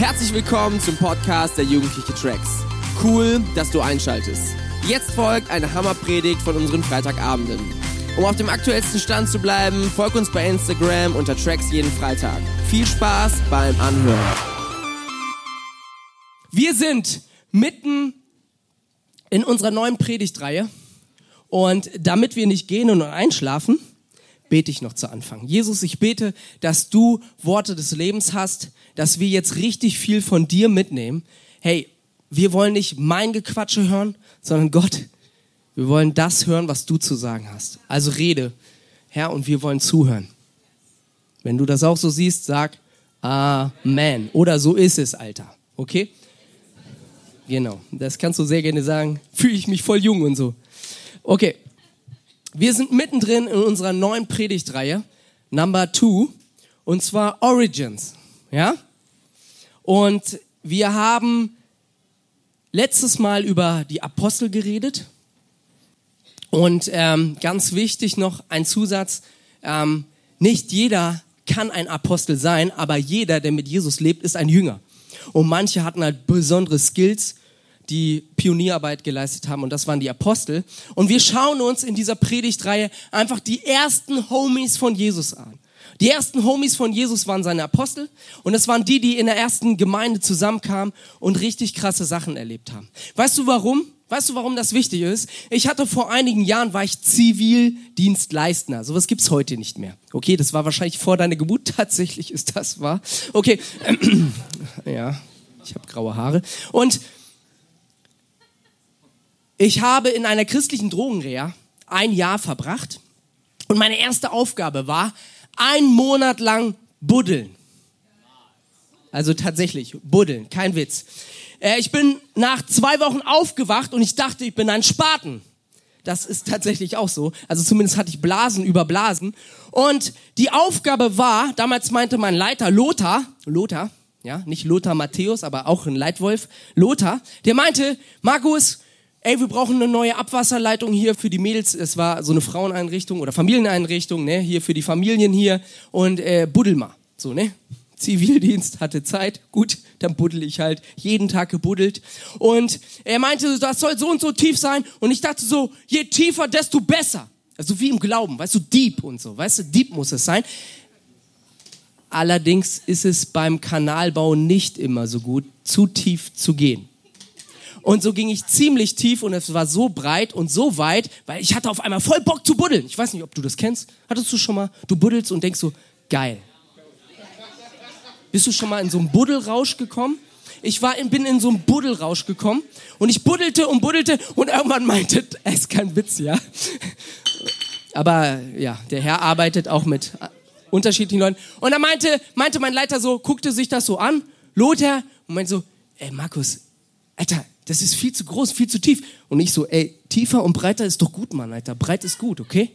Herzlich willkommen zum Podcast der Jugendliche Tracks. Cool, dass du einschaltest. Jetzt folgt eine Hammerpredigt von unseren Freitagabenden. Um auf dem aktuellsten Stand zu bleiben, folg uns bei Instagram unter Tracks jeden Freitag. Viel Spaß beim Anhören. Wir sind mitten in unserer neuen Predigtreihe und damit wir nicht gehen und einschlafen, bete ich noch zu Anfang. Jesus, ich bete, dass du Worte des Lebens hast, dass wir jetzt richtig viel von dir mitnehmen. Hey, wir wollen nicht mein Gequatsche hören, sondern Gott, wir wollen das hören, was du zu sagen hast. Also rede, Herr, und wir wollen zuhören. Wenn du das auch so siehst, sag Amen. Oder so ist es, Alter. Okay? Genau, das kannst du sehr gerne sagen. Fühle ich mich voll jung und so. Okay, wir sind mittendrin in unserer neuen Predigtreihe, Number Two, und zwar Origins. Ja? Und wir haben letztes Mal über die Apostel geredet. Und ähm, ganz wichtig noch ein Zusatz, ähm, nicht jeder kann ein Apostel sein, aber jeder, der mit Jesus lebt, ist ein Jünger. Und manche hatten halt besondere Skills die Pionierarbeit geleistet haben und das waren die Apostel. Und wir schauen uns in dieser Predigtreihe einfach die ersten Homies von Jesus an. Die ersten Homies von Jesus waren seine Apostel und das waren die, die in der ersten Gemeinde zusammenkamen und richtig krasse Sachen erlebt haben. Weißt du warum? Weißt du, warum das wichtig ist? Ich hatte vor einigen Jahren, war ich Zivildienstleistender. Sowas gibt's heute nicht mehr. Okay, das war wahrscheinlich vor deiner Geburt. Tatsächlich ist das wahr. Okay, ja, ich habe graue Haare. Und ich habe in einer christlichen Drogenreha ein Jahr verbracht und meine erste Aufgabe war, ein Monat lang buddeln. Also tatsächlich, buddeln, kein Witz. Äh, ich bin nach zwei Wochen aufgewacht und ich dachte, ich bin ein Spaten. Das ist tatsächlich auch so. Also zumindest hatte ich Blasen über Blasen. Und die Aufgabe war, damals meinte mein Leiter Lothar, Lothar, ja, nicht Lothar Matthäus, aber auch ein Leitwolf, Lothar, der meinte, Markus, ey, wir brauchen eine neue Abwasserleitung hier für die Mädels. Es war so eine Fraueneinrichtung oder Familieneinrichtung, ne, hier für die Familien hier und äh, buddel mal, so, ne? Zivildienst hatte Zeit, gut, dann buddel ich halt, jeden Tag gebuddelt. Und er meinte, das soll so und so tief sein. Und ich dachte so, je tiefer, desto besser. Also wie im Glauben, weißt du, deep und so, weißt du, deep muss es sein. Allerdings ist es beim Kanalbau nicht immer so gut, zu tief zu gehen. Und so ging ich ziemlich tief und es war so breit und so weit, weil ich hatte auf einmal voll Bock zu buddeln. Ich weiß nicht, ob du das kennst. Hattest du schon mal, du buddelst und denkst so, geil. Bist du schon mal in so einen Buddelrausch gekommen? Ich war in, bin in so einen Buddelrausch gekommen und ich buddelte und buddelte und irgendwann meinte, es ist kein Witz, ja. Aber ja, der Herr arbeitet auch mit unterschiedlichen Leuten. Und er meinte, meinte mein Leiter so, guckte sich das so an, Lothar, und meinte so, ey Markus, Alter, das ist viel zu groß, viel zu tief. Und ich so, ey, tiefer und breiter ist doch gut, Mann, Alter. Breit ist gut, okay?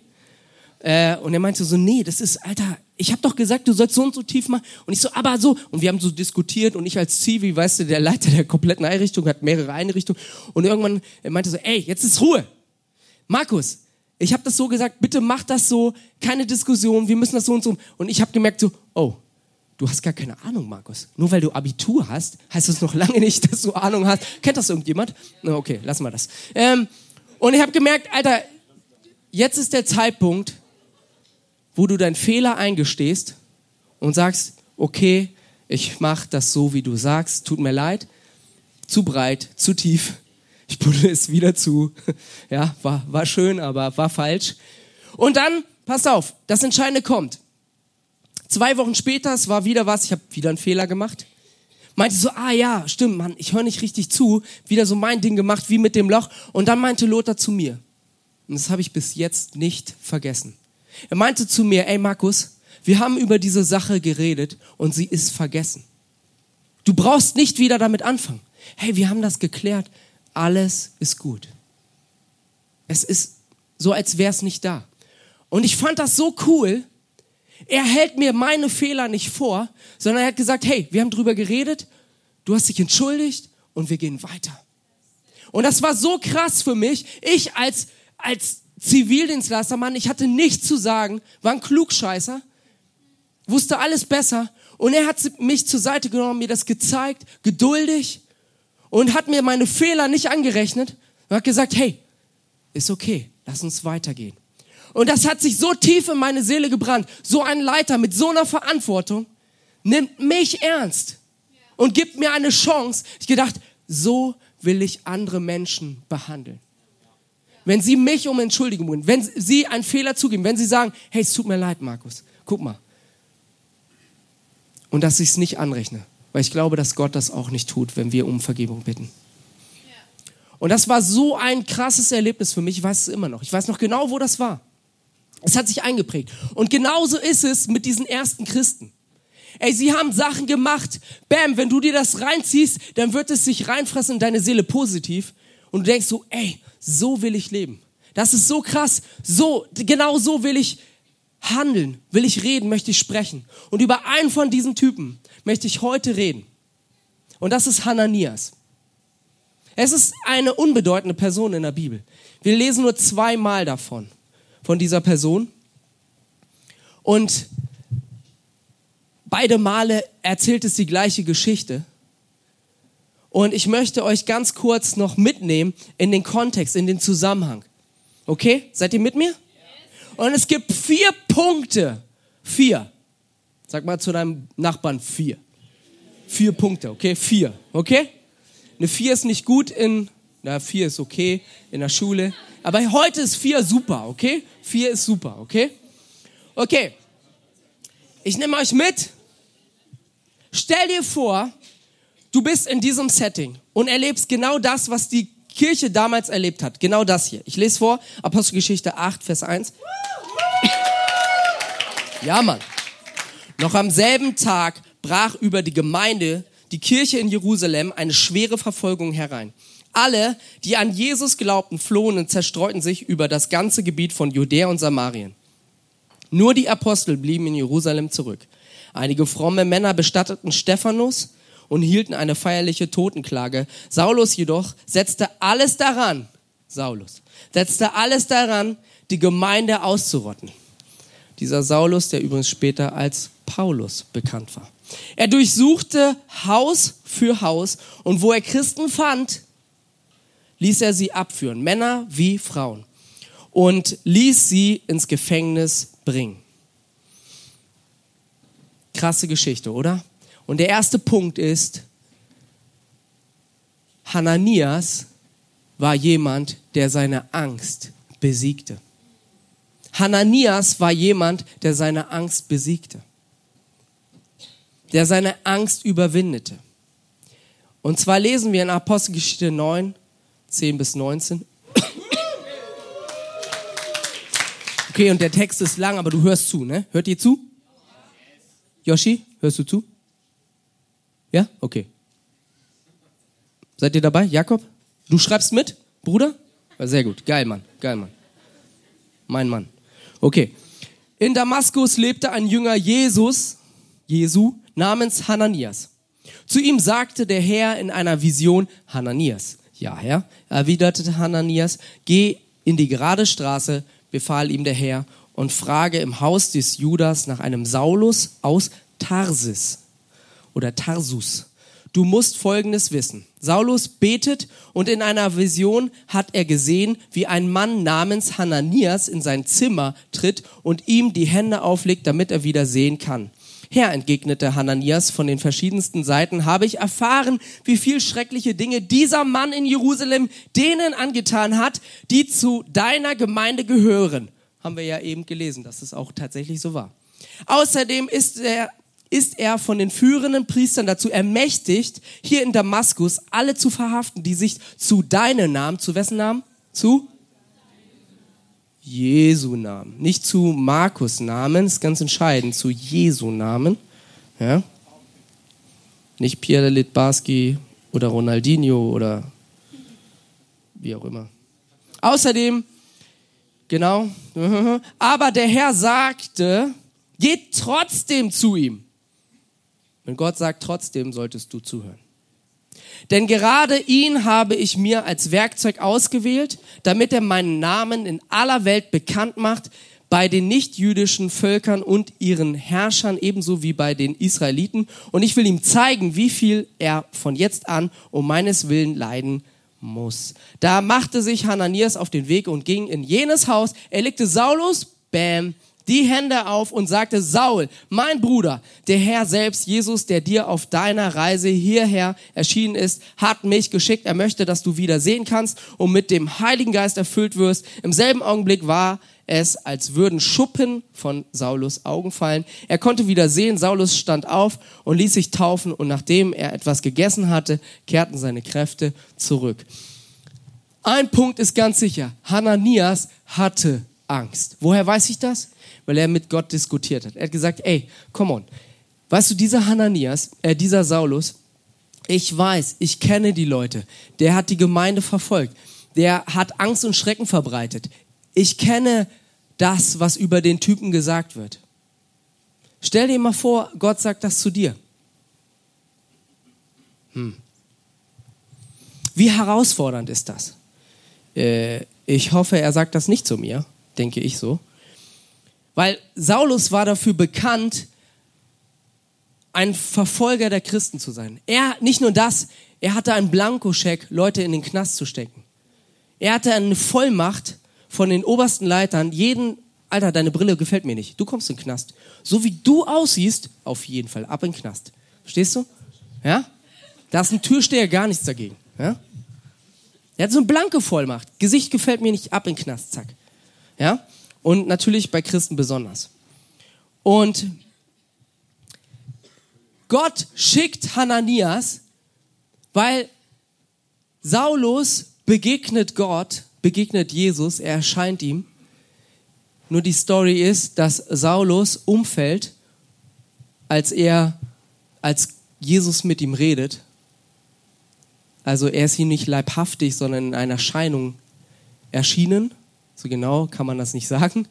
Äh, und er meinte so, nee, das ist, Alter, ich habe doch gesagt, du sollst so und so tief machen. Und ich so, aber so. Und wir haben so diskutiert und ich als Zivi, weißt du, der Leiter der kompletten Einrichtung, hat mehrere Einrichtungen. Und irgendwann er meinte so, ey, jetzt ist Ruhe. Markus, ich habe das so gesagt, bitte mach das so, keine Diskussion, wir müssen das so und so. Und ich habe gemerkt so, oh, Du hast gar keine Ahnung, Markus. Nur weil du Abitur hast, heißt das noch lange nicht, dass du Ahnung hast. Kennt das irgendjemand? Okay, lassen wir das. Ähm, und ich habe gemerkt, Alter, jetzt ist der Zeitpunkt, wo du deinen Fehler eingestehst und sagst, okay, ich mache das so, wie du sagst, tut mir leid, zu breit, zu tief, ich buddel es wieder zu. Ja, war, war schön, aber war falsch. Und dann, pass auf, das Entscheidende kommt. Zwei Wochen später, es war wieder was, ich habe wieder einen Fehler gemacht. Meinte so, ah ja, stimmt, Mann, ich höre nicht richtig zu. Wieder so mein Ding gemacht, wie mit dem Loch. Und dann meinte Lothar zu mir, und das habe ich bis jetzt nicht vergessen. Er meinte zu mir, ey Markus, wir haben über diese Sache geredet und sie ist vergessen. Du brauchst nicht wieder damit anfangen. Hey, wir haben das geklärt. Alles ist gut. Es ist so, als wäre es nicht da. Und ich fand das so cool, er hält mir meine Fehler nicht vor, sondern er hat gesagt, hey, wir haben drüber geredet, du hast dich entschuldigt und wir gehen weiter. Und das war so krass für mich. Ich als, als Zivildienstleister, Mann, ich hatte nichts zu sagen, war ein Klugscheißer. wusste alles besser und er hat mich zur Seite genommen, mir das gezeigt, geduldig und hat mir meine Fehler nicht angerechnet und hat gesagt, hey, ist okay, lass uns weitergehen. Und das hat sich so tief in meine Seele gebrannt. So ein Leiter mit so einer Verantwortung nimmt mich ernst und gibt mir eine Chance. Ich gedacht, so will ich andere Menschen behandeln. Wenn sie mich um Entschuldigung bitten, wenn sie einen Fehler zugeben, wenn sie sagen, hey, es tut mir leid, Markus, guck mal. Und dass ich es nicht anrechne, weil ich glaube, dass Gott das auch nicht tut, wenn wir um Vergebung bitten. Und das war so ein krasses Erlebnis für mich, ich weiß es immer noch. Ich weiß noch genau, wo das war. Es hat sich eingeprägt. Und genauso ist es mit diesen ersten Christen. Ey, sie haben Sachen gemacht. Bam, wenn du dir das reinziehst, dann wird es sich reinfressen in deine Seele positiv. Und du denkst so, ey, so will ich leben. Das ist so krass. So, genau so will ich handeln, will ich reden, möchte ich sprechen. Und über einen von diesen Typen möchte ich heute reden. Und das ist Hananias. Es ist eine unbedeutende Person in der Bibel. Wir lesen nur zweimal davon, von dieser Person. Und beide Male erzählt es die gleiche Geschichte. Und ich möchte euch ganz kurz noch mitnehmen in den Kontext, in den Zusammenhang. Okay? Seid ihr mit mir? Und es gibt vier Punkte. Vier. Sag mal zu deinem Nachbarn vier. Vier Punkte, okay? Vier, okay? Eine vier ist nicht gut in, na, vier ist okay in der Schule. Aber heute ist vier super, okay? Vier ist super, okay? Okay. Ich nehme euch mit Stell dir vor, du bist in diesem Setting und erlebst genau das, was die Kirche damals erlebt hat. Genau das hier. Ich lese vor, Apostelgeschichte 8, Vers 1. Ja, Mann. Noch am selben Tag brach über die Gemeinde, die Kirche in Jerusalem, eine schwere Verfolgung herein. Alle, die an Jesus glaubten, flohen und zerstreuten sich über das ganze Gebiet von Judäa und Samarien. Nur die Apostel blieben in Jerusalem zurück. Einige fromme Männer bestatteten Stephanus und hielten eine feierliche Totenklage. Saulus jedoch setzte alles daran, Saulus, setzte alles daran, die Gemeinde auszurotten. Dieser Saulus, der übrigens später als Paulus bekannt war. Er durchsuchte Haus für Haus und wo er Christen fand, ließ er sie abführen, Männer wie Frauen, und ließ sie ins Gefängnis bringen. Krasse Geschichte, oder? Und der erste Punkt ist, Hananias war jemand, der seine Angst besiegte. Hananias war jemand, der seine Angst besiegte. Der seine Angst überwindete. Und zwar lesen wir in Apostelgeschichte 9, 10 bis 19. Okay, und der Text ist lang, aber du hörst zu, ne? Hört ihr zu? Yoshi, hörst du zu? Ja? Okay. Seid ihr dabei? Jakob? Du schreibst mit, Bruder? Sehr gut. Geil, Mann. Geil, Mann. Mein Mann. Okay. In Damaskus lebte ein Jünger Jesus, Jesu, namens Hananias. Zu ihm sagte der Herr in einer Vision, Hananias. Ja, Herr, erwiderte Hananias, geh in die gerade Straße, befahl ihm der Herr, und frage im Haus des Judas nach einem Saulus aus Tarsis oder Tarsus. Du musst Folgendes wissen. Saulus betet und in einer Vision hat er gesehen, wie ein Mann namens Hananias in sein Zimmer tritt und ihm die Hände auflegt, damit er wieder sehen kann. Herr, entgegnete Hananias, von den verschiedensten Seiten habe ich erfahren, wie viel schreckliche Dinge dieser Mann in Jerusalem denen angetan hat, die zu deiner Gemeinde gehören haben wir ja eben gelesen, dass es auch tatsächlich so war. Außerdem ist er, ist er von den führenden Priestern dazu ermächtigt, hier in Damaskus alle zu verhaften, die sich zu deinem Namen, zu wessen Namen? Zu? Jesu Namen. Nicht zu Markus Namen, ist ganz entscheidend, zu Jesu Namen. Ja? Nicht Pierre Litbarski oder Ronaldinho oder wie auch immer. Außerdem Genau. Aber der Herr sagte, geht trotzdem zu ihm. Wenn Gott sagt trotzdem, solltest du zuhören. Denn gerade ihn habe ich mir als Werkzeug ausgewählt, damit er meinen Namen in aller Welt bekannt macht, bei den nichtjüdischen Völkern und ihren Herrschern ebenso wie bei den Israeliten. Und ich will ihm zeigen, wie viel er von jetzt an um meines Willen leiden muss. Da machte sich Hananias auf den Weg und ging in jenes Haus. Er legte Saulus, bam, die Hände auf und sagte, Saul, mein Bruder, der Herr selbst, Jesus, der dir auf deiner Reise hierher erschienen ist, hat mich geschickt. Er möchte, dass du wieder sehen kannst und mit dem Heiligen Geist erfüllt wirst. Im selben Augenblick war es, als würden Schuppen von Saulus Augen fallen. Er konnte wieder sehen, Saulus stand auf und ließ sich taufen und nachdem er etwas gegessen hatte, kehrten seine Kräfte zurück. Ein Punkt ist ganz sicher, Hananias hatte Angst. Woher weiß ich das? Weil er mit Gott diskutiert hat. Er hat gesagt, ey, come on. Weißt du, dieser Hananias, äh, dieser Saulus, ich weiß, ich kenne die Leute. Der hat die Gemeinde verfolgt. Der hat Angst und Schrecken verbreitet. Ich kenne das, was über den Typen gesagt wird. Stell dir mal vor, Gott sagt das zu dir. Hm. Wie herausfordernd ist das? Äh, ich hoffe, er sagt das nicht zu mir denke ich so. Weil Saulus war dafür bekannt, ein Verfolger der Christen zu sein. Er, nicht nur das, er hatte einen Blankoscheck, Leute in den Knast zu stecken. Er hatte eine Vollmacht von den obersten Leitern, jeden, Alter, deine Brille gefällt mir nicht, du kommst in den Knast. So wie du aussiehst, auf jeden Fall, ab in den Knast. Verstehst du? Ja? Da ist ein Türsteher gar nichts dagegen. Ja? Er hat so eine blanke Vollmacht. Gesicht gefällt mir nicht, ab in den Knast, zack. Ja? Und natürlich bei Christen besonders. Und Gott schickt Hananias, weil Saulus begegnet Gott, begegnet Jesus, er erscheint ihm. Nur die Story ist, dass Saulus umfällt, als er, als Jesus mit ihm redet. Also er ist ihm nicht leibhaftig, sondern in einer Erscheinung erschienen. So genau kann man das nicht sagen.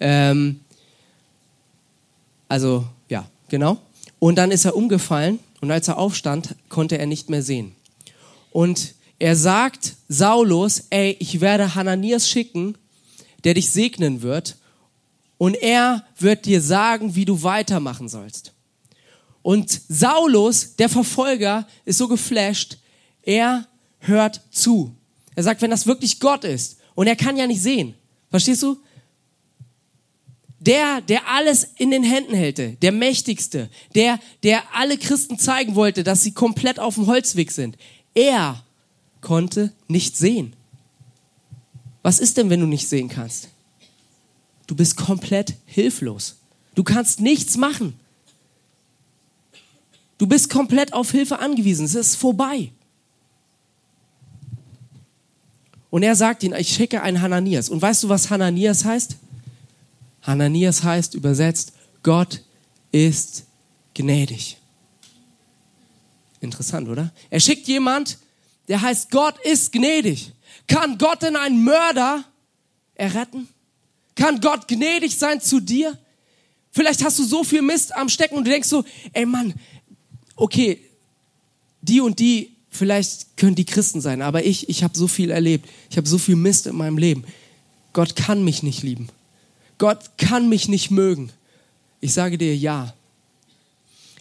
Ähm, also ja, genau. Und dann ist er umgefallen und als er aufstand, konnte er nicht mehr sehen. Und er sagt Saulus, ey, ich werde Hananias schicken, der dich segnen wird und er wird dir sagen, wie du weitermachen sollst. Und Saulus, der Verfolger, ist so geflasht, er hört zu. Er sagt, wenn das wirklich Gott ist und er kann ja nicht sehen. Verstehst du? Der, der alles in den Händen hält, der Mächtigste, der, der alle Christen zeigen wollte, dass sie komplett auf dem Holzweg sind, er konnte nicht sehen. Was ist denn, wenn du nicht sehen kannst? Du bist komplett hilflos. Du kannst nichts machen. Du bist komplett auf Hilfe angewiesen. Es ist vorbei. Und er sagt ihnen, ich schicke einen Hananias. Und weißt du, was Hananias heißt? Hananias heißt übersetzt, Gott ist gnädig. Interessant, oder? Er schickt jemand, der heißt, Gott ist gnädig. Kann Gott denn einen Mörder erretten? Kann Gott gnädig sein zu dir? Vielleicht hast du so viel Mist am Stecken und du denkst so, ey Mann, okay, die und die Vielleicht können die Christen sein, aber ich, ich habe so viel erlebt. Ich habe so viel Mist in meinem Leben. Gott kann mich nicht lieben. Gott kann mich nicht mögen. Ich sage dir ja.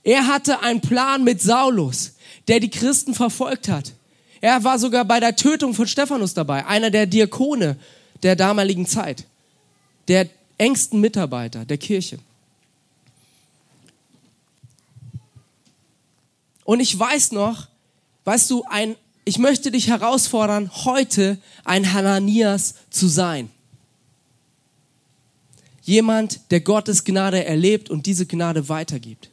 Er hatte einen Plan mit Saulus, der die Christen verfolgt hat. Er war sogar bei der Tötung von Stephanus dabei, einer der Diakone der damaligen Zeit, der engsten Mitarbeiter der Kirche. Und ich weiß noch, weißt du, ein, ich möchte dich herausfordern, heute ein Hananias zu sein. Jemand, der Gottes Gnade erlebt und diese Gnade weitergibt.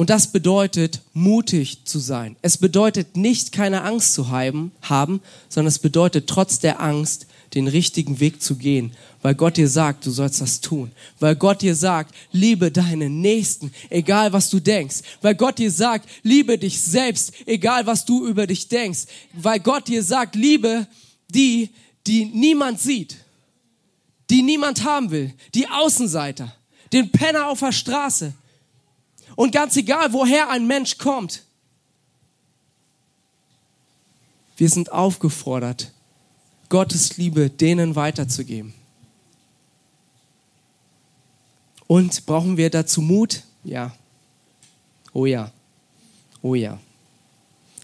Und das bedeutet, mutig zu sein. Es bedeutet nicht, keine Angst zu haben, haben, sondern es bedeutet trotz der Angst, den richtigen Weg zu gehen, weil Gott dir sagt, du sollst das tun, weil Gott dir sagt, liebe deinen Nächsten, egal was du denkst, weil Gott dir sagt, liebe dich selbst, egal was du über dich denkst, weil Gott dir sagt, liebe die, die niemand sieht, die niemand haben will, die Außenseiter, den Penner auf der Straße. Und ganz egal, woher ein Mensch kommt, wir sind aufgefordert, Gottes Liebe denen weiterzugeben. Und brauchen wir dazu Mut? Ja. Oh ja. Oh ja.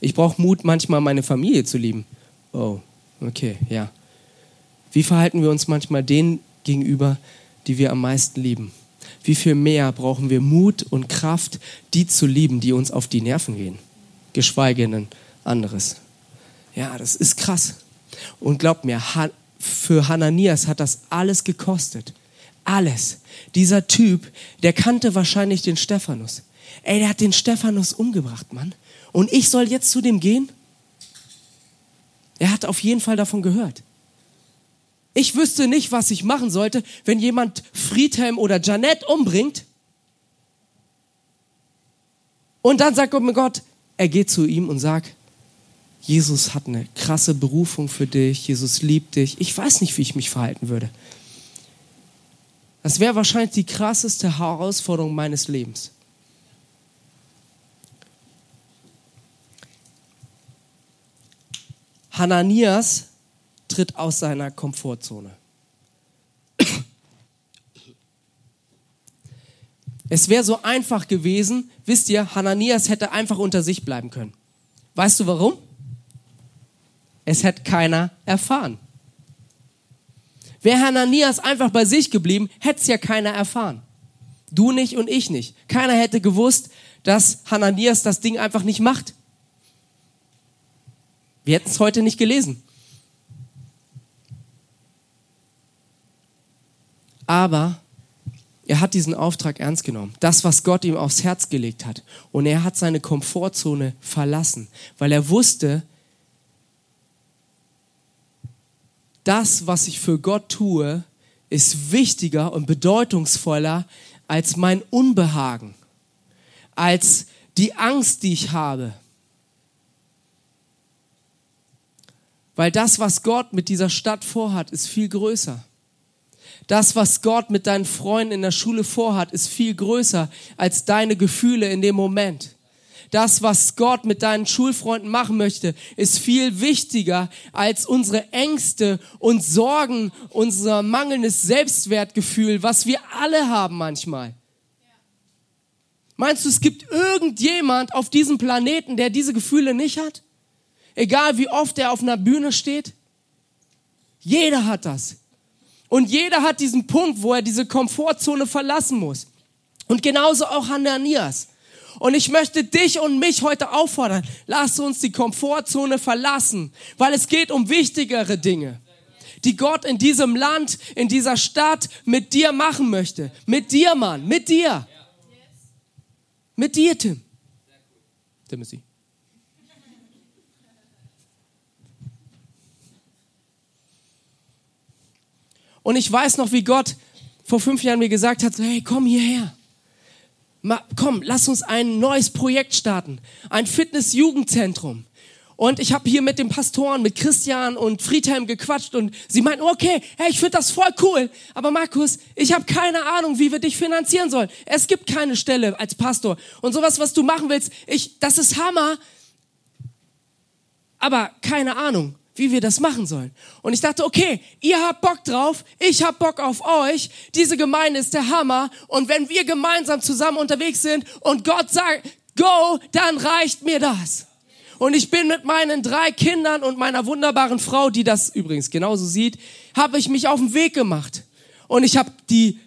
Ich brauche Mut, manchmal meine Familie zu lieben. Oh, okay, ja. Wie verhalten wir uns manchmal denen gegenüber, die wir am meisten lieben? Wie viel mehr brauchen wir Mut und Kraft, die zu lieben, die uns auf die Nerven gehen? Geschweige denn anderes. Ja, das ist krass. Und glaubt mir, für Hananias hat das alles gekostet. Alles. Dieser Typ, der kannte wahrscheinlich den Stephanus. Ey, der hat den Stephanus umgebracht, Mann. Und ich soll jetzt zu dem gehen? Er hat auf jeden Fall davon gehört. Ich wüsste nicht, was ich machen sollte, wenn jemand Friedhelm oder Janet umbringt. Und dann sagt Gott mir Gott, er geht zu ihm und sagt, Jesus hat eine krasse Berufung für dich, Jesus liebt dich. Ich weiß nicht, wie ich mich verhalten würde. Das wäre wahrscheinlich die krasseste Herausforderung meines Lebens. Hananias tritt aus seiner Komfortzone. Es wäre so einfach gewesen, wisst ihr, Hananias hätte einfach unter sich bleiben können. Weißt du warum? Es hätte keiner erfahren. Wäre Hananias einfach bei sich geblieben, hätte es ja keiner erfahren. Du nicht und ich nicht. Keiner hätte gewusst, dass Hananias das Ding einfach nicht macht. Wir hätten es heute nicht gelesen. Aber er hat diesen Auftrag ernst genommen. Das, was Gott ihm aufs Herz gelegt hat. Und er hat seine Komfortzone verlassen, weil er wusste, das, was ich für Gott tue, ist wichtiger und bedeutungsvoller als mein Unbehagen, als die Angst, die ich habe. Weil das, was Gott mit dieser Stadt vorhat, ist viel größer. Das, was Gott mit deinen Freunden in der Schule vorhat, ist viel größer als deine Gefühle in dem Moment. Das, was Gott mit deinen Schulfreunden machen möchte, ist viel wichtiger als unsere Ängste und Sorgen, unser mangelndes Selbstwertgefühl, was wir alle haben manchmal. Meinst du, es gibt irgendjemand auf diesem Planeten, der diese Gefühle nicht hat? Egal wie oft er auf einer Bühne steht? Jeder hat das. Und jeder hat diesen Punkt, wo er diese Komfortzone verlassen muss. Und genauso auch Hananias. Und ich möchte dich und mich heute auffordern, lass uns die Komfortzone verlassen, weil es geht um wichtigere Dinge, die Gott in diesem Land, in dieser Stadt mit dir machen möchte. Mit dir, Mann, mit dir. Mit dir, Tim. Timothy. Und ich weiß noch, wie Gott vor fünf Jahren mir gesagt hat, hey, komm hierher. Komm, lass uns ein neues Projekt starten. Ein Fitness-Jugendzentrum. Und ich habe hier mit den Pastoren, mit Christian und Friedhelm gequatscht und sie meinten, okay, hey, ich finde das voll cool. Aber Markus, ich habe keine Ahnung, wie wir dich finanzieren sollen. Es gibt keine Stelle als Pastor. Und sowas, was du machen willst, ich, das ist Hammer. Aber keine Ahnung wie wir das machen sollen. Und ich dachte, okay, ihr habt Bock drauf, ich hab Bock auf euch, diese Gemeinde ist der Hammer und wenn wir gemeinsam zusammen unterwegs sind und Gott sagt, go, dann reicht mir das. Und ich bin mit meinen drei Kindern und meiner wunderbaren Frau, die das übrigens genauso sieht, habe ich mich auf den Weg gemacht. Und ich habe die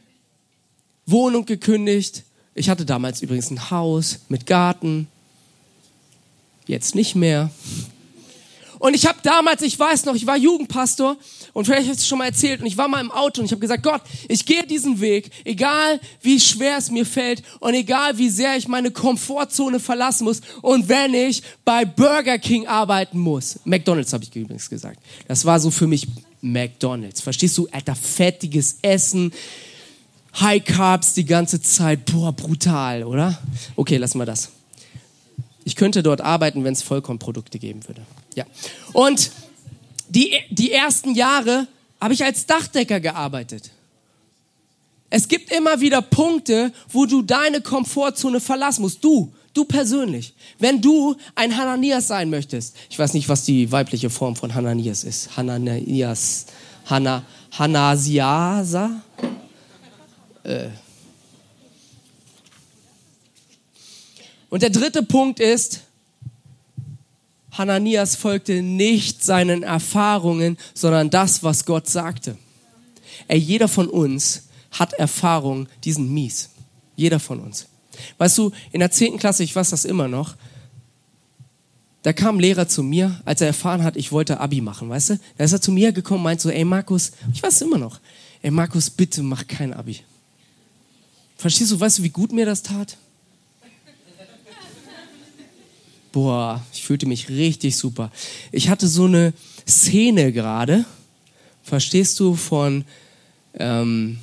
Wohnung gekündigt. Ich hatte damals übrigens ein Haus mit Garten. Jetzt nicht mehr. Und ich habe damals, ich weiß noch, ich war Jugendpastor und vielleicht habe ich es schon mal erzählt und ich war mal im Auto und ich habe gesagt, Gott, ich gehe diesen Weg, egal wie schwer es mir fällt und egal wie sehr ich meine Komfortzone verlassen muss und wenn ich bei Burger King arbeiten muss. McDonald's habe ich übrigens gesagt. Das war so für mich McDonald's. Verstehst du? Alter, fettiges Essen. High Carbs die ganze Zeit. Boah, brutal, oder? Okay, lassen wir das. Ich könnte dort arbeiten, wenn es Vollkornprodukte geben würde ja. Und die, die ersten Jahre habe ich als Dachdecker gearbeitet. Es gibt immer wieder Punkte, wo du deine Komfortzone verlassen musst. Du, du persönlich. Wenn du ein Hananias sein möchtest. Ich weiß nicht, was die weibliche Form von Hananias ist. Hananias. Hana, Hanasiasa? Äh. Und der dritte Punkt ist, Hananias folgte nicht seinen Erfahrungen, sondern das, was Gott sagte. Ey, jeder von uns hat Erfahrungen, die sind mies. Jeder von uns. Weißt du, in der zehnten Klasse, ich weiß das immer noch, da kam ein Lehrer zu mir, als er erfahren hat, ich wollte Abi machen, weißt du? Da ist er zu mir gekommen und meint so, ey Markus, ich weiß es immer noch, ey Markus, bitte mach kein Abi. Verstehst du, weißt du, wie gut mir das tat? Boah, ich fühlte mich richtig super. Ich hatte so eine Szene gerade, verstehst du, von, ähm,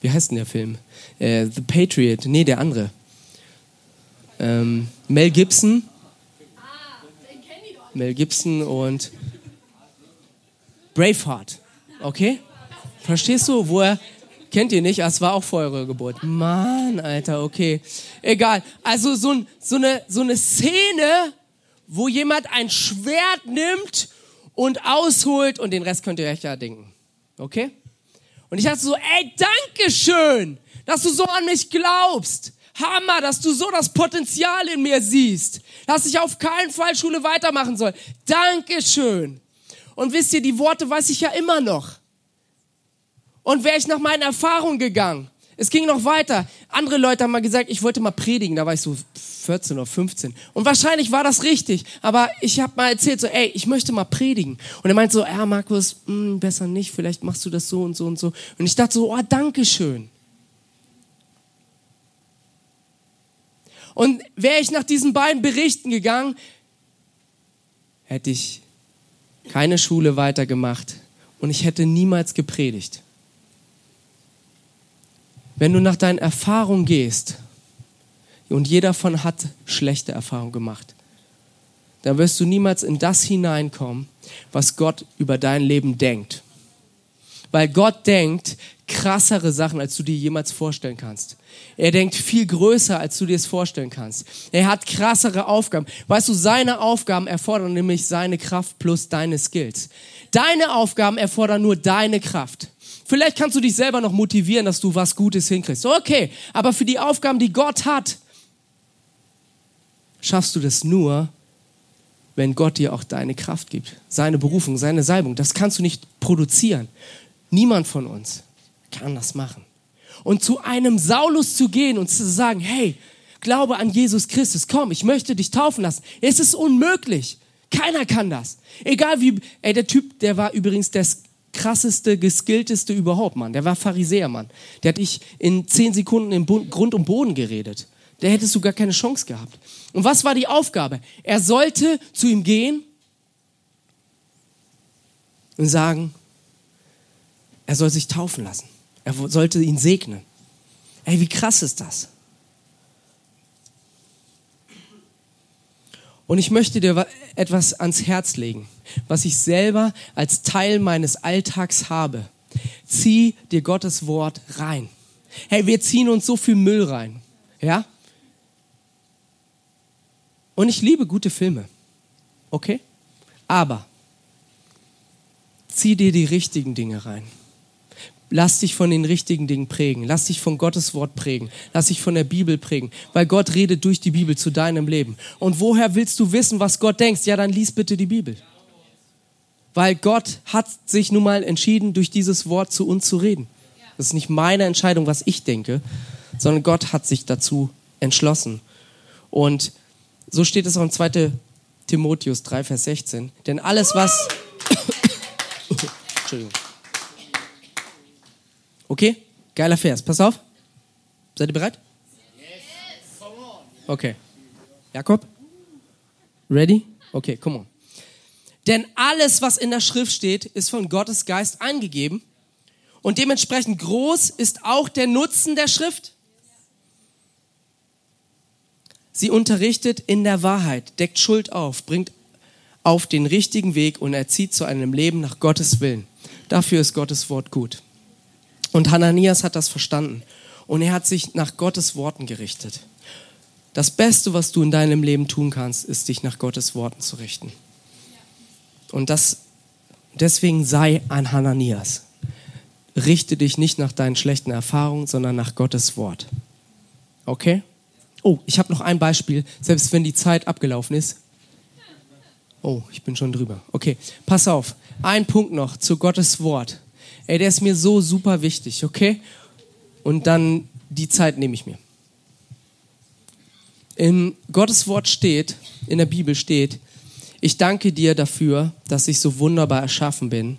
wie heißt denn der Film? Äh, The Patriot, nee, der andere. Ähm, Mel Gibson. Mel Gibson und Braveheart. Okay? Verstehst du, wo er Kennt ihr nicht? Es war auch vor eurer Geburt. Mann, Alter, okay. Egal. Also so, so, eine, so eine Szene, wo jemand ein Schwert nimmt und ausholt und den Rest könnt ihr euch ja denken. Okay? Und ich dachte so, ey, danke schön, dass du so an mich glaubst. Hammer, dass du so das Potenzial in mir siehst, dass ich auf keinen Fall Schule weitermachen soll. Dankeschön. Und wisst ihr, die Worte weiß ich ja immer noch. Und wäre ich nach meinen Erfahrungen gegangen, es ging noch weiter. Andere Leute haben mal gesagt, ich wollte mal predigen. Da war ich so 14 oder 15. Und wahrscheinlich war das richtig. Aber ich habe mal erzählt, so, ey, ich möchte mal predigen. Und er meint so, ja, Markus, mh, hm, besser nicht. Vielleicht machst du das so und so und so. Und ich dachte so, oh, danke schön. Und wäre ich nach diesen beiden Berichten gegangen, hätte ich keine Schule weitergemacht und ich hätte niemals gepredigt. Wenn du nach deinen Erfahrungen gehst, und jeder von hat schlechte Erfahrungen gemacht, dann wirst du niemals in das hineinkommen, was Gott über dein Leben denkt. Weil Gott denkt krassere Sachen, als du dir jemals vorstellen kannst. Er denkt viel größer, als du dir es vorstellen kannst. Er hat krassere Aufgaben. Weißt du, seine Aufgaben erfordern nämlich seine Kraft plus deine Skills. Deine Aufgaben erfordern nur deine Kraft. Vielleicht kannst du dich selber noch motivieren, dass du was Gutes hinkriegst. Okay, aber für die Aufgaben, die Gott hat, schaffst du das nur, wenn Gott dir auch deine Kraft gibt. Seine Berufung, seine Salbung. Das kannst du nicht produzieren. Niemand von uns kann das machen. Und zu einem Saulus zu gehen und zu sagen, hey, glaube an Jesus Christus, komm, ich möchte dich taufen lassen. Es ist unmöglich. Keiner kann das. Egal wie, ey, der Typ, der war übrigens der krasseste, geskillteste überhaupt, Mann. Der war Pharisäer, Mann. Der hat dich in zehn Sekunden im Grund und Boden geredet. Der hättest du gar keine Chance gehabt. Und was war die Aufgabe? Er sollte zu ihm gehen und sagen, er soll sich taufen lassen. Er sollte ihn segnen. Ey, wie krass ist das? Und ich möchte dir etwas ans Herz legen, was ich selber als Teil meines Alltags habe. Zieh dir Gottes Wort rein. Hey, wir ziehen uns so viel Müll rein. Ja? Und ich liebe gute Filme. Okay? Aber zieh dir die richtigen Dinge rein. Lass dich von den richtigen Dingen prägen. Lass dich von Gottes Wort prägen. Lass dich von der Bibel prägen. Weil Gott redet durch die Bibel zu deinem Leben. Und woher willst du wissen, was Gott denkt? Ja, dann lies bitte die Bibel. Weil Gott hat sich nun mal entschieden, durch dieses Wort zu uns zu reden. Das ist nicht meine Entscheidung, was ich denke, sondern Gott hat sich dazu entschlossen. Und so steht es auch in 2. Timotheus 3, Vers 16. Denn alles, was. Entschuldigung. Okay? Geiler Vers. Pass auf. Seid ihr bereit? Okay. Jakob? Ready? Okay, come on. Denn alles, was in der Schrift steht, ist von Gottes Geist eingegeben. Und dementsprechend groß ist auch der Nutzen der Schrift. Sie unterrichtet in der Wahrheit, deckt Schuld auf, bringt auf den richtigen Weg und erzieht zu einem Leben nach Gottes Willen. Dafür ist Gottes Wort gut. Und Hananias hat das verstanden. Und er hat sich nach Gottes Worten gerichtet. Das Beste, was du in deinem Leben tun kannst, ist, dich nach Gottes Worten zu richten. Und das, deswegen sei ein Hananias. Richte dich nicht nach deinen schlechten Erfahrungen, sondern nach Gottes Wort. Okay? Oh, ich habe noch ein Beispiel, selbst wenn die Zeit abgelaufen ist. Oh, ich bin schon drüber. Okay, pass auf. Ein Punkt noch zu Gottes Wort. Ey, der ist mir so super wichtig, okay? Und dann die Zeit nehme ich mir. In Gottes Wort steht, in der Bibel steht, ich danke dir dafür, dass ich so wunderbar erschaffen bin.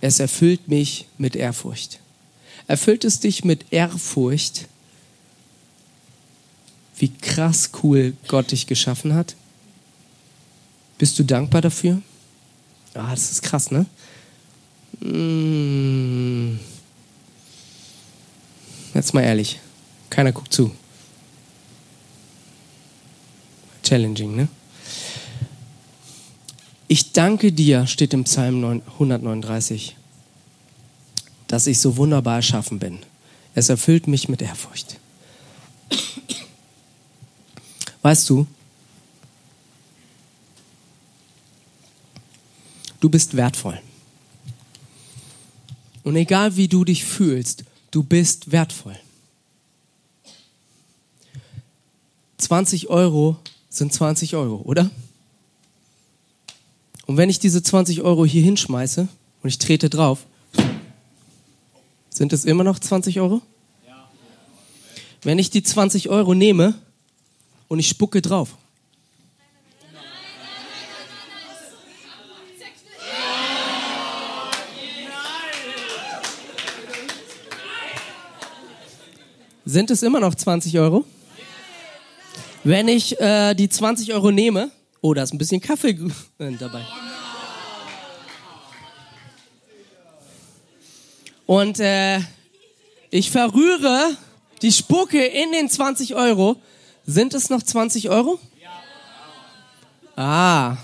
Es erfüllt mich mit Ehrfurcht. Erfüllt es dich mit Ehrfurcht, wie krass cool Gott dich geschaffen hat? Bist du dankbar dafür? Ah, das ist krass, ne? Mmh. Jetzt mal ehrlich. Keiner guckt zu. Challenging, ne? Ich danke dir, steht im Psalm 139, dass ich so wunderbar erschaffen bin. Es erfüllt mich mit Ehrfurcht. Weißt du, du bist wertvoll. Und egal wie du dich fühlst, du bist wertvoll. 20 Euro sind 20 Euro, oder? Und wenn ich diese 20 Euro hier hinschmeiße und ich trete drauf, sind es immer noch 20 Euro? Wenn ich die 20 Euro nehme und ich spucke drauf. Sind es immer noch 20 Euro? Wenn ich äh, die 20 Euro nehme, oh, da ist ein bisschen Kaffee dabei. Und äh, ich verrühre die Spucke in den 20 Euro, sind es noch 20 Euro? Ah.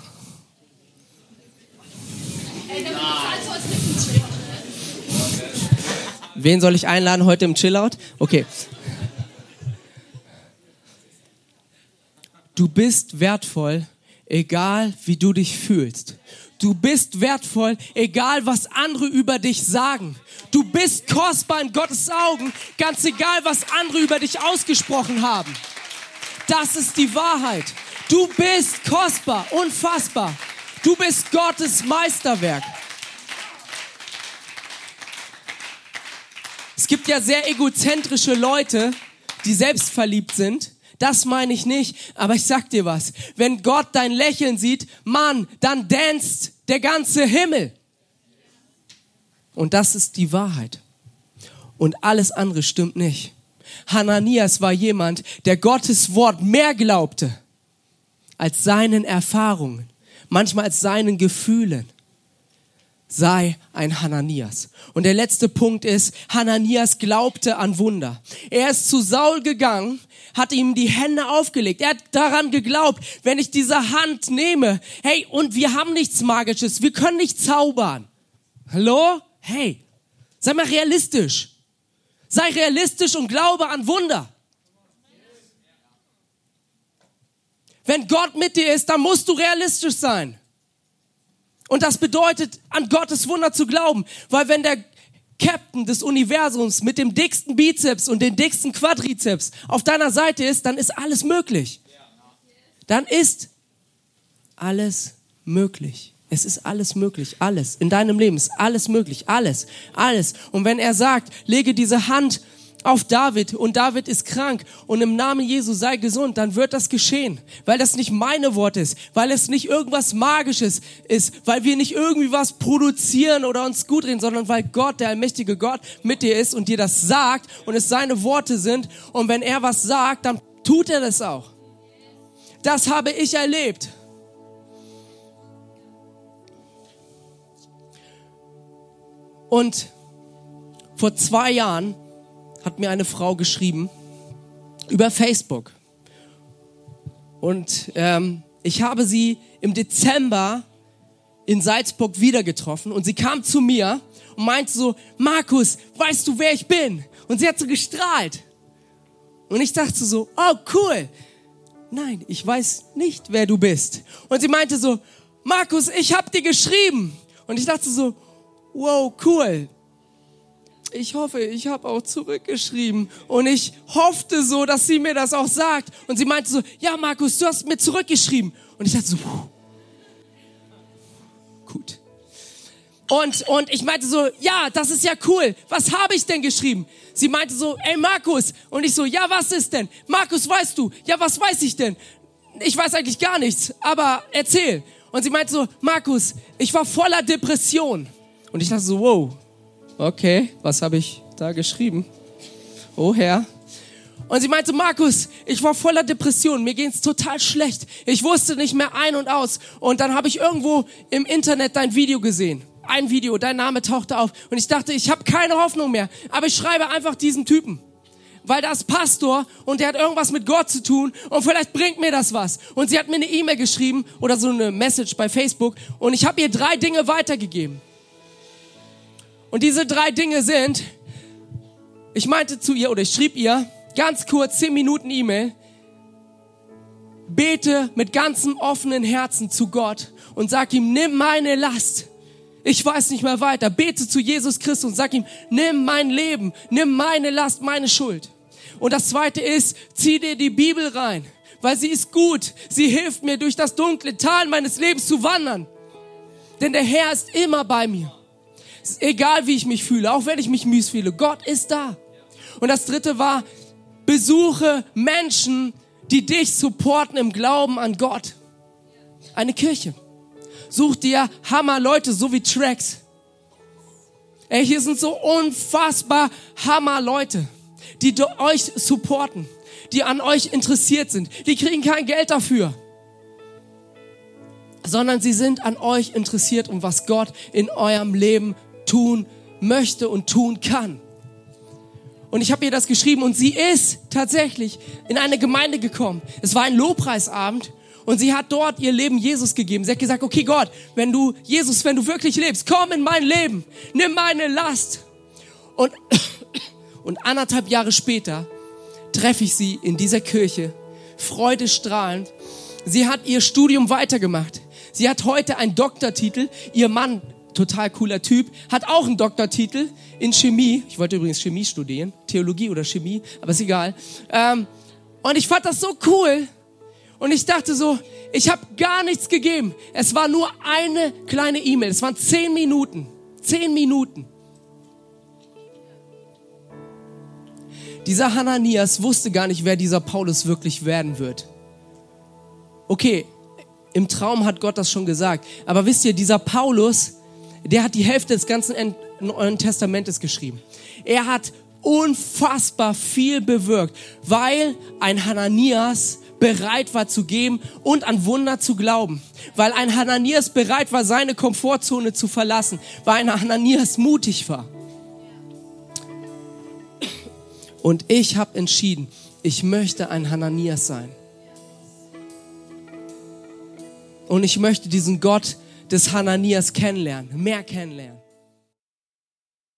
Wen soll ich einladen heute im Chillout? Okay. Du bist wertvoll, egal wie du dich fühlst. Du bist wertvoll, egal was andere über dich sagen. Du bist kostbar in Gottes Augen, ganz egal was andere über dich ausgesprochen haben. Das ist die Wahrheit. Du bist kostbar, unfassbar. Du bist Gottes Meisterwerk. Es gibt ja sehr egozentrische Leute, die selbstverliebt sind. Das meine ich nicht. Aber ich sag dir was. Wenn Gott dein Lächeln sieht, Mann, dann danst der ganze Himmel. Und das ist die Wahrheit. Und alles andere stimmt nicht. Hananias war jemand, der Gottes Wort mehr glaubte als seinen Erfahrungen, manchmal als seinen Gefühlen. Sei ein Hananias. Und der letzte Punkt ist, Hananias glaubte an Wunder. Er ist zu Saul gegangen, hat ihm die Hände aufgelegt. Er hat daran geglaubt, wenn ich diese Hand nehme, hey, und wir haben nichts Magisches, wir können nicht zaubern. Hallo? Hey, sei mal realistisch. Sei realistisch und glaube an Wunder. Wenn Gott mit dir ist, dann musst du realistisch sein. Und das bedeutet, an Gottes Wunder zu glauben. Weil wenn der Captain des Universums mit dem dicksten Bizeps und den dicksten Quadrizeps auf deiner Seite ist, dann ist alles möglich. Dann ist alles möglich. Es ist alles möglich, alles. In deinem Leben ist alles möglich, alles, alles. Und wenn er sagt, lege diese Hand auf David und David ist krank und im Namen Jesu sei gesund, dann wird das geschehen, weil das nicht meine Worte ist, weil es nicht irgendwas Magisches ist, weil wir nicht irgendwie was produzieren oder uns gut reden, sondern weil Gott, der allmächtige Gott, mit dir ist und dir das sagt und es seine Worte sind und wenn er was sagt, dann tut er das auch. Das habe ich erlebt. Und vor zwei Jahren hat mir eine Frau geschrieben über Facebook. Und ähm, ich habe sie im Dezember in Salzburg wieder getroffen und sie kam zu mir und meinte so, Markus, weißt du, wer ich bin? Und sie hat so gestrahlt. Und ich dachte so, oh cool. Nein, ich weiß nicht, wer du bist. Und sie meinte so, Markus, ich habe dir geschrieben. Und ich dachte so, wow, cool. Ich hoffe, ich habe auch zurückgeschrieben. Und ich hoffte so, dass sie mir das auch sagt. Und sie meinte so, ja Markus, du hast mir zurückgeschrieben. Und ich dachte so, puh. gut. Und, und ich meinte so, ja, das ist ja cool. Was habe ich denn geschrieben? Sie meinte so, ey Markus. Und ich so, ja, was ist denn? Markus, weißt du? Ja, was weiß ich denn? Ich weiß eigentlich gar nichts, aber erzähl. Und sie meinte so, Markus, ich war voller Depression. Und ich dachte so, wow, okay, was habe ich da geschrieben? Oh Herr. Und sie meinte, Markus, ich war voller Depression, mir ging's total schlecht. Ich wusste nicht mehr ein und aus. Und dann habe ich irgendwo im Internet dein Video gesehen ein Video, dein Name tauchte auf und ich dachte, ich habe keine Hoffnung mehr, aber ich schreibe einfach diesen Typen. Weil da ist Pastor und der hat irgendwas mit Gott zu tun und vielleicht bringt mir das was. Und sie hat mir eine E-Mail geschrieben oder so eine Message bei Facebook und ich habe ihr drei Dinge weitergegeben. Und diese drei Dinge sind, ich meinte zu ihr oder ich schrieb ihr ganz kurz zehn Minuten E-Mail, bete mit ganzem offenen Herzen zu Gott und sag ihm, nimm meine Last ich weiß nicht mehr weiter. Bete zu Jesus Christus und sag ihm, nimm mein Leben, nimm meine Last, meine Schuld. Und das zweite ist, zieh dir die Bibel rein, weil sie ist gut. Sie hilft mir, durch das dunkle Tal meines Lebens zu wandern. Denn der Herr ist immer bei mir. Egal wie ich mich fühle, auch wenn ich mich mies fühle, Gott ist da. Und das dritte war, besuche Menschen, die dich supporten im Glauben an Gott. Eine Kirche. Such dir Hammer Leute, so wie Tracks. Ey, hier sind so unfassbar Hammer Leute, die euch supporten, die an euch interessiert sind. Die kriegen kein Geld dafür, sondern sie sind an euch interessiert und was Gott in eurem Leben tun möchte und tun kann. Und ich habe ihr das geschrieben und sie ist tatsächlich in eine Gemeinde gekommen. Es war ein Lobpreisabend und sie hat dort ihr Leben Jesus gegeben. Sie hat gesagt, okay Gott, wenn du, Jesus, wenn du wirklich lebst, komm in mein Leben, nimm meine Last. Und, und anderthalb Jahre später treffe ich sie in dieser Kirche, freudestrahlend. Sie hat ihr Studium weitergemacht. Sie hat heute einen Doktortitel. Ihr Mann, total cooler Typ, hat auch einen Doktortitel in Chemie. Ich wollte übrigens Chemie studieren, Theologie oder Chemie, aber ist egal. Ähm, und ich fand das so cool, und ich dachte so, ich habe gar nichts gegeben. Es war nur eine kleine E-Mail. Es waren zehn Minuten. Zehn Minuten. Dieser Hananias wusste gar nicht, wer dieser Paulus wirklich werden wird. Okay, im Traum hat Gott das schon gesagt. Aber wisst ihr, dieser Paulus, der hat die Hälfte des ganzen Neuen Testamentes geschrieben. Er hat unfassbar viel bewirkt, weil ein Hananias bereit war zu geben und an Wunder zu glauben. Weil ein Hananias bereit war, seine Komfortzone zu verlassen. Weil ein Hananias mutig war. Und ich habe entschieden, ich möchte ein Hananias sein. Und ich möchte diesen Gott des Hananias kennenlernen, mehr kennenlernen.